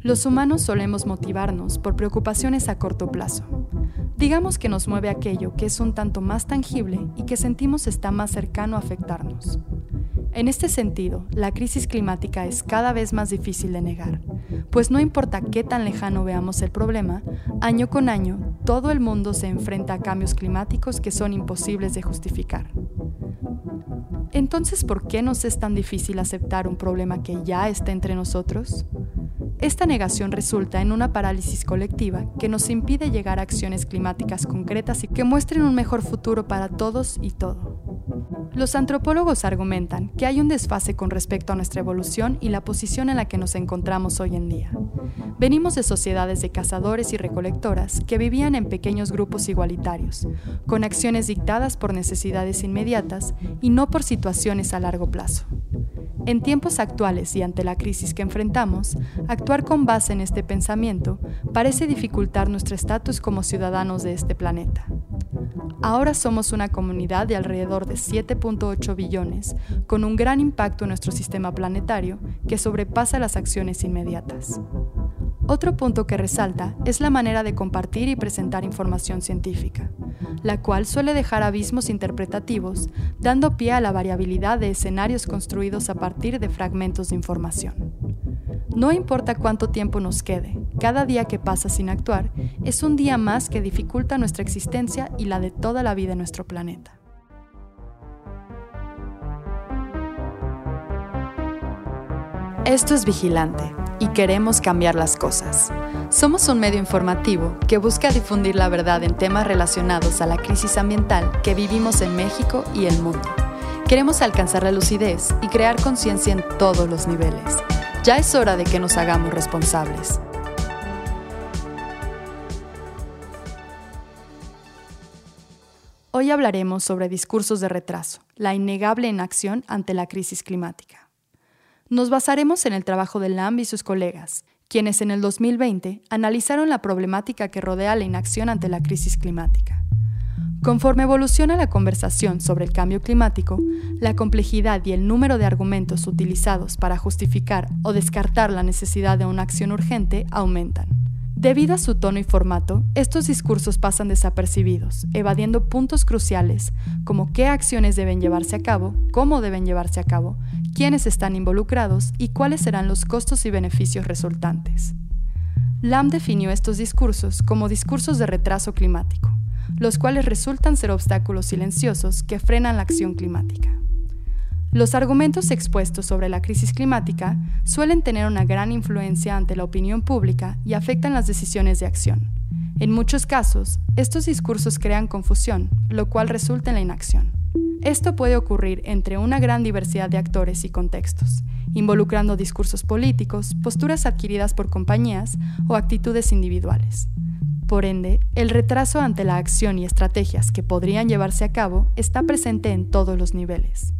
Los humanos solemos motivarnos por preocupaciones a corto plazo. Digamos que nos mueve aquello que es un tanto más tangible y que sentimos está más cercano a afectarnos. En este sentido, la crisis climática es cada vez más difícil de negar, pues no importa qué tan lejano veamos el problema, año con año todo el mundo se enfrenta a cambios climáticos que son imposibles de justificar. Entonces, ¿por qué nos es tan difícil aceptar un problema que ya está entre nosotros? Esta negación resulta en una parálisis colectiva que nos impide llegar a acciones climáticas concretas y que muestren un mejor futuro para todos y todo. Los antropólogos argumentan que hay un desfase con respecto a nuestra evolución y la posición en la que nos encontramos hoy en día. Venimos de sociedades de cazadores y recolectoras que vivían en pequeños grupos igualitarios, con acciones dictadas por necesidades inmediatas y no por situaciones a largo plazo. En tiempos actuales y ante la crisis que enfrentamos, actuar con base en este pensamiento parece dificultar nuestro estatus como ciudadanos de este planeta. Ahora somos una comunidad de alrededor de 7.8 billones, con un gran impacto en nuestro sistema planetario que sobrepasa las acciones inmediatas. Otro punto que resalta es la manera de compartir y presentar información científica, la cual suele dejar abismos interpretativos, dando pie a la variabilidad de escenarios construidos a partir de fragmentos de información. No importa cuánto tiempo nos quede, cada día que pasa sin actuar es un día más que dificulta nuestra existencia y la de toda la vida en nuestro planeta. Esto es Vigilante y queremos cambiar las cosas. Somos un medio informativo que busca difundir la verdad en temas relacionados a la crisis ambiental que vivimos en México y el mundo. Queremos alcanzar la lucidez y crear conciencia en todos los niveles. Ya es hora de que nos hagamos responsables. Hoy hablaremos sobre discursos de retraso, la innegable inacción ante la crisis climática. Nos basaremos en el trabajo de Lamb y sus colegas, quienes en el 2020 analizaron la problemática que rodea la inacción ante la crisis climática. Conforme evoluciona la conversación sobre el cambio climático, la complejidad y el número de argumentos utilizados para justificar o descartar la necesidad de una acción urgente aumentan. Debido a su tono y formato, estos discursos pasan desapercibidos, evadiendo puntos cruciales como qué acciones deben llevarse a cabo, cómo deben llevarse a cabo, quiénes están involucrados y cuáles serán los costos y beneficios resultantes. Lam definió estos discursos como discursos de retraso climático, los cuales resultan ser obstáculos silenciosos que frenan la acción climática. Los argumentos expuestos sobre la crisis climática suelen tener una gran influencia ante la opinión pública y afectan las decisiones de acción. En muchos casos, estos discursos crean confusión, lo cual resulta en la inacción. Esto puede ocurrir entre una gran diversidad de actores y contextos, involucrando discursos políticos, posturas adquiridas por compañías o actitudes individuales. Por ende, el retraso ante la acción y estrategias que podrían llevarse a cabo está presente en todos los niveles.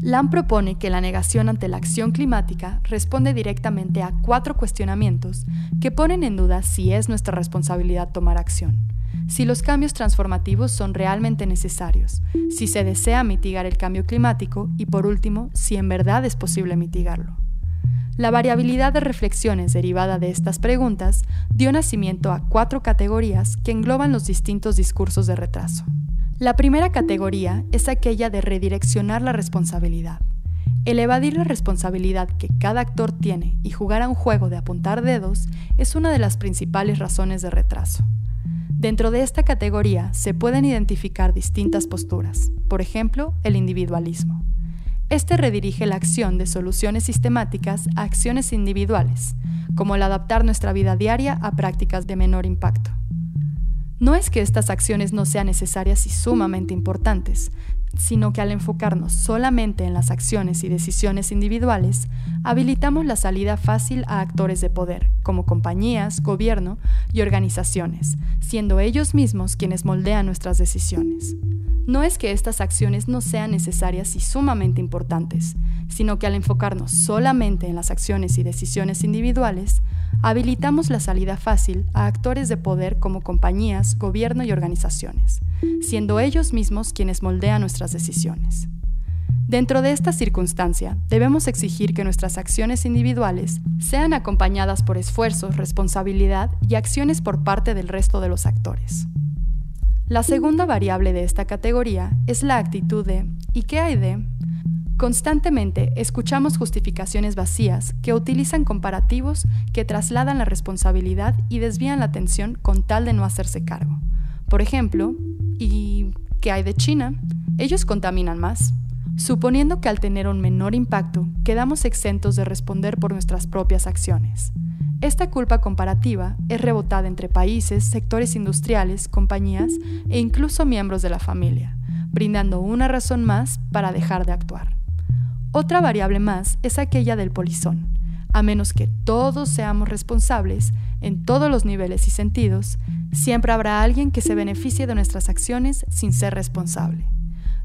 Lam propone que la negación ante la acción climática responde directamente a cuatro cuestionamientos que ponen en duda si es nuestra responsabilidad tomar acción, si los cambios transformativos son realmente necesarios, si se desea mitigar el cambio climático y por último, si en verdad es posible mitigarlo. La variabilidad de reflexiones derivada de estas preguntas dio nacimiento a cuatro categorías que engloban los distintos discursos de retraso. La primera categoría es aquella de redireccionar la responsabilidad. El evadir la responsabilidad que cada actor tiene y jugar a un juego de apuntar dedos es una de las principales razones de retraso. Dentro de esta categoría se pueden identificar distintas posturas, por ejemplo, el individualismo. Este redirige la acción de soluciones sistemáticas a acciones individuales, como el adaptar nuestra vida diaria a prácticas de menor impacto. No es que estas acciones no sean necesarias y sumamente importantes, sino que al enfocarnos solamente en las acciones y decisiones individuales, habilitamos la salida fácil a actores de poder, como compañías, gobierno y organizaciones, siendo ellos mismos quienes moldean nuestras decisiones. No es que estas acciones no sean necesarias y sumamente importantes, sino que al enfocarnos solamente en las acciones y decisiones individuales, habilitamos la salida fácil a actores de poder como compañías, gobierno y organizaciones, siendo ellos mismos quienes moldean nuestras decisiones. Dentro de esta circunstancia, debemos exigir que nuestras acciones individuales sean acompañadas por esfuerzos, responsabilidad y acciones por parte del resto de los actores. La segunda variable de esta categoría es la actitud de ¿y qué hay de? Constantemente escuchamos justificaciones vacías que utilizan comparativos que trasladan la responsabilidad y desvían la atención con tal de no hacerse cargo. Por ejemplo, ¿y qué hay de China? Ellos contaminan más. Suponiendo que al tener un menor impacto quedamos exentos de responder por nuestras propias acciones. Esta culpa comparativa es rebotada entre países, sectores industriales, compañías e incluso miembros de la familia, brindando una razón más para dejar de actuar. Otra variable más es aquella del polizón. A menos que todos seamos responsables en todos los niveles y sentidos, siempre habrá alguien que se beneficie de nuestras acciones sin ser responsable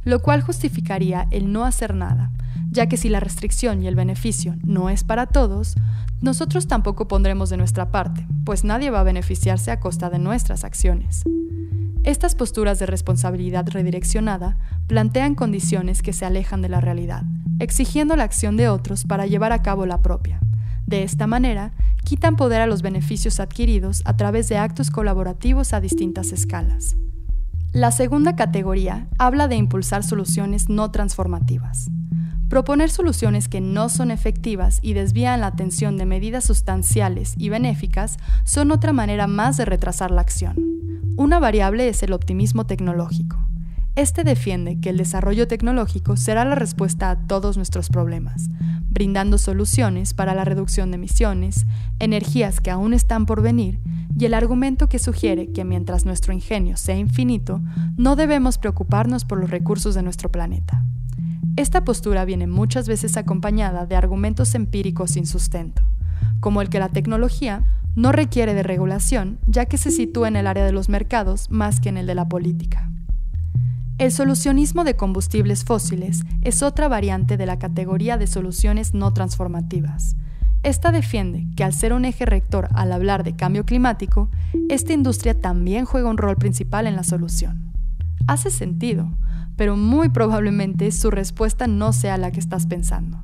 lo cual justificaría el no hacer nada, ya que si la restricción y el beneficio no es para todos, nosotros tampoco pondremos de nuestra parte, pues nadie va a beneficiarse a costa de nuestras acciones. Estas posturas de responsabilidad redireccionada plantean condiciones que se alejan de la realidad, exigiendo la acción de otros para llevar a cabo la propia. De esta manera, quitan poder a los beneficios adquiridos a través de actos colaborativos a distintas escalas. La segunda categoría habla de impulsar soluciones no transformativas. Proponer soluciones que no son efectivas y desvían la atención de medidas sustanciales y benéficas son otra manera más de retrasar la acción. Una variable es el optimismo tecnológico. Este defiende que el desarrollo tecnológico será la respuesta a todos nuestros problemas, brindando soluciones para la reducción de emisiones, energías que aún están por venir y el argumento que sugiere que mientras nuestro ingenio sea infinito, no debemos preocuparnos por los recursos de nuestro planeta. Esta postura viene muchas veces acompañada de argumentos empíricos sin sustento, como el que la tecnología no requiere de regulación ya que se sitúa en el área de los mercados más que en el de la política. El solucionismo de combustibles fósiles es otra variante de la categoría de soluciones no transformativas, esta defiende que al ser un eje rector al hablar de cambio climático, esta industria también juega un rol principal en la solución. Hace sentido, pero muy probablemente su respuesta no sea la que estás pensando.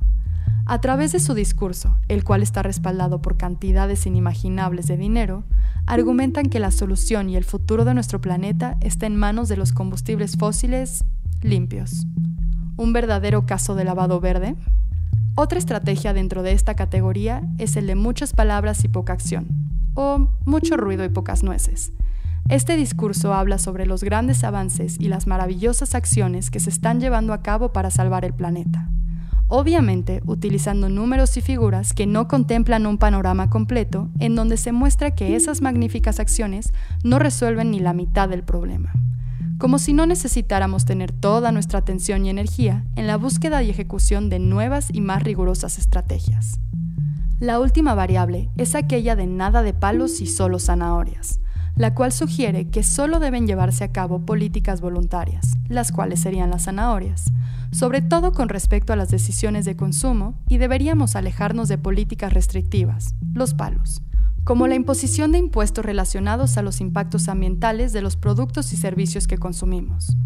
A través de su discurso, el cual está respaldado por cantidades inimaginables de dinero, argumentan que la solución y el futuro de nuestro planeta está en manos de los combustibles fósiles limpios. ¿Un verdadero caso de lavado verde? Otra estrategia dentro de esta categoría es el de muchas palabras y poca acción, o mucho ruido y pocas nueces. Este discurso habla sobre los grandes avances y las maravillosas acciones que se están llevando a cabo para salvar el planeta. Obviamente utilizando números y figuras que no contemplan un panorama completo en donde se muestra que esas magníficas acciones no resuelven ni la mitad del problema como si no necesitáramos tener toda nuestra atención y energía en la búsqueda y ejecución de nuevas y más rigurosas estrategias. La última variable es aquella de nada de palos y solo zanahorias, la cual sugiere que solo deben llevarse a cabo políticas voluntarias, las cuales serían las zanahorias, sobre todo con respecto a las decisiones de consumo y deberíamos alejarnos de políticas restrictivas, los palos, como la imposición de impuestos relacionados a los impactos ambientales de los productos y servicios que consumimos.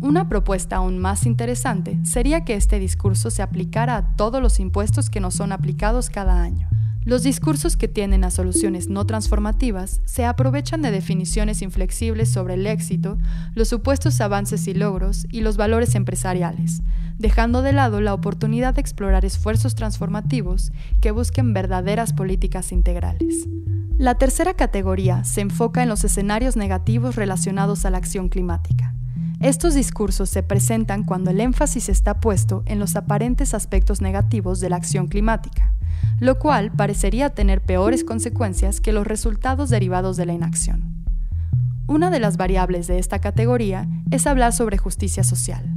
Una propuesta aún más interesante sería que este discurso se aplicara a todos los impuestos que nos son aplicados cada año. Los discursos que tienden a soluciones no transformativas se aprovechan de definiciones inflexibles sobre el éxito, los supuestos avances y logros y los valores empresariales, dejando de lado la oportunidad de explorar esfuerzos transformativos que busquen verdaderas políticas integrales. La tercera categoría se enfoca en los escenarios negativos relacionados a la acción climática. Estos discursos se presentan cuando el énfasis está puesto en los aparentes aspectos negativos de la acción climática, lo cual parecería tener peores consecuencias que los resultados derivados de la inacción. Una de las variables de esta categoría es hablar sobre justicia social.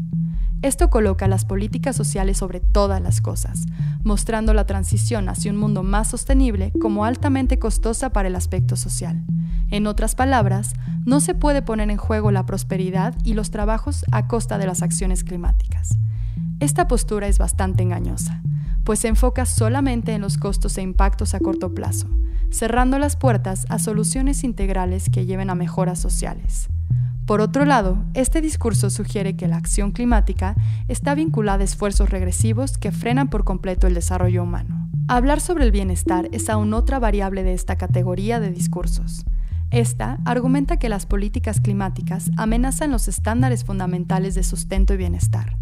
Esto coloca las políticas sociales sobre todas las cosas, mostrando la transición hacia un mundo más sostenible como altamente costosa para el aspecto social. En otras palabras, no se puede poner en juego la prosperidad y los trabajos a costa de las acciones climáticas. Esta postura es bastante engañosa, pues se enfoca solamente en los costos e impactos a corto plazo, cerrando las puertas a soluciones integrales que lleven a mejoras sociales. Por otro lado, este discurso sugiere que la acción climática está vinculada a esfuerzos regresivos que frenan por completo el desarrollo humano. Hablar sobre el bienestar es aún otra variable de esta categoría de discursos. Esta argumenta que las políticas climáticas amenazan los estándares fundamentales de sustento y bienestar.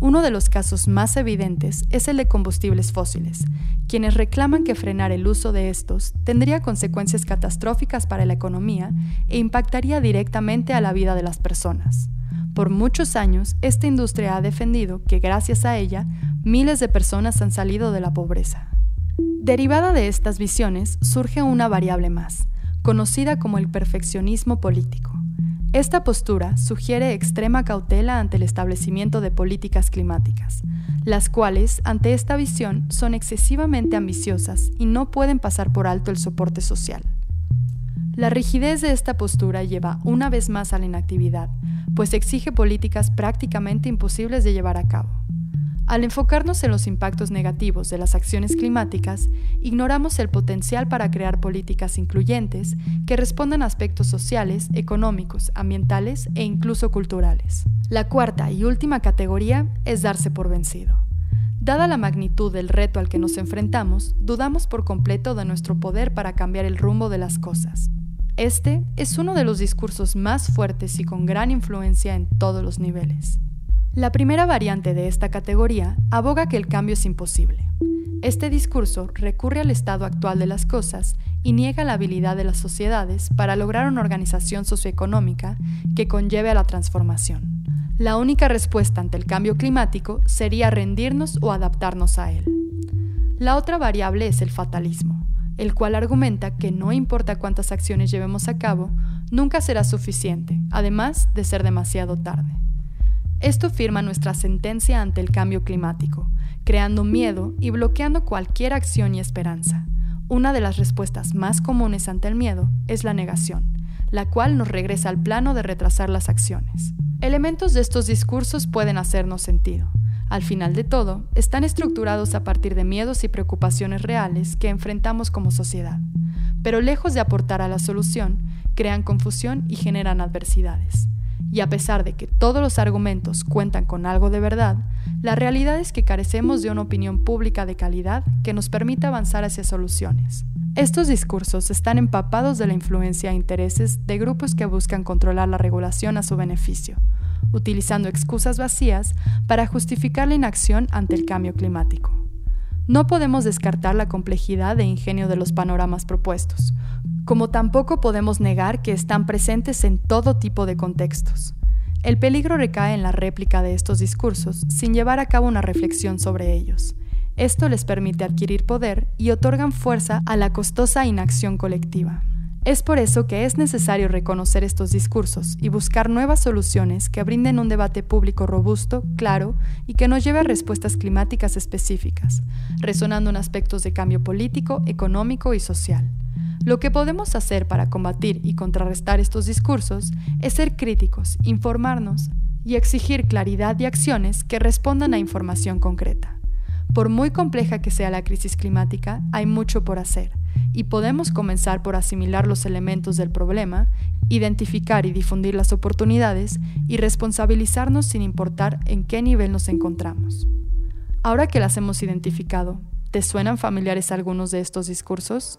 Uno de los casos más evidentes es el de combustibles fósiles, quienes reclaman que frenar el uso de estos tendría consecuencias catastróficas para la economía e impactaría directamente a la vida de las personas. Por muchos años, esta industria ha defendido que gracias a ella, miles de personas han salido de la pobreza. Derivada de estas visiones surge una variable más, conocida como el perfeccionismo político. Esta postura sugiere extrema cautela ante el establecimiento de políticas climáticas, las cuales, ante esta visión, son excesivamente ambiciosas y no pueden pasar por alto el soporte social. La rigidez de esta postura lleva una vez más a la inactividad, pues exige políticas prácticamente imposibles de llevar a cabo. Al enfocarnos en los impactos negativos de las acciones climáticas, ignoramos el potencial para crear políticas incluyentes que respondan a aspectos sociales, económicos, ambientales e incluso culturales. La cuarta y última categoría es darse por vencido. Dada la magnitud del reto al que nos enfrentamos, dudamos por completo de nuestro poder para cambiar el rumbo de las cosas. Este es uno de los discursos más fuertes y con gran influencia en todos los niveles. La primera variante de esta categoría aboga que el cambio es imposible. Este discurso recurre al estado actual de las cosas y niega la habilidad de las sociedades para lograr una organización socioeconómica que conlleve a la transformación. La única respuesta ante el cambio climático sería rendirnos o adaptarnos a él. La otra variable es el fatalismo, el cual argumenta que no importa cuántas acciones llevemos a cabo, nunca será suficiente, además de ser demasiado tarde. Esto firma nuestra sentencia ante el cambio climático, creando miedo y bloqueando cualquier acción y esperanza. Una de las respuestas más comunes ante el miedo es la negación, la cual nos regresa al plano de retrasar las acciones. Elementos de estos discursos pueden hacernos sentido. Al final de todo, están estructurados a partir de miedos y preocupaciones reales que enfrentamos como sociedad, pero lejos de aportar a la solución, crean confusión y generan adversidades. Y a pesar de que todos los argumentos cuentan con algo de verdad, la realidad es que carecemos de una opinión pública de calidad que nos permita avanzar hacia soluciones. Estos discursos están empapados de la influencia e intereses de grupos que buscan controlar la regulación a su beneficio, utilizando excusas vacías para justificar la inacción ante el cambio climático. No podemos descartar la complejidad e ingenio de los panoramas propuestos, como tampoco podemos negar que están presentes en todo tipo de contextos. El peligro recae en la réplica de estos discursos sin llevar a cabo una reflexión sobre ellos. Esto les permite adquirir poder y otorgan fuerza a la costosa inacción colectiva. Es por eso que es necesario reconocer estos discursos y buscar nuevas soluciones que brinden un debate público robusto, claro y que nos lleve a respuestas climáticas específicas, resonando en aspectos de cambio político, económico y social. Lo que podemos hacer para combatir y contrarrestar estos discursos es ser críticos, informarnos y exigir claridad y acciones que respondan a información concreta. Por muy compleja que sea la crisis climática, hay mucho por hacer y podemos comenzar por asimilar los elementos del problema, identificar y difundir las oportunidades y responsabilizarnos sin importar en qué nivel nos encontramos. Ahora que las hemos identificado, ¿te suenan familiares algunos de estos discursos?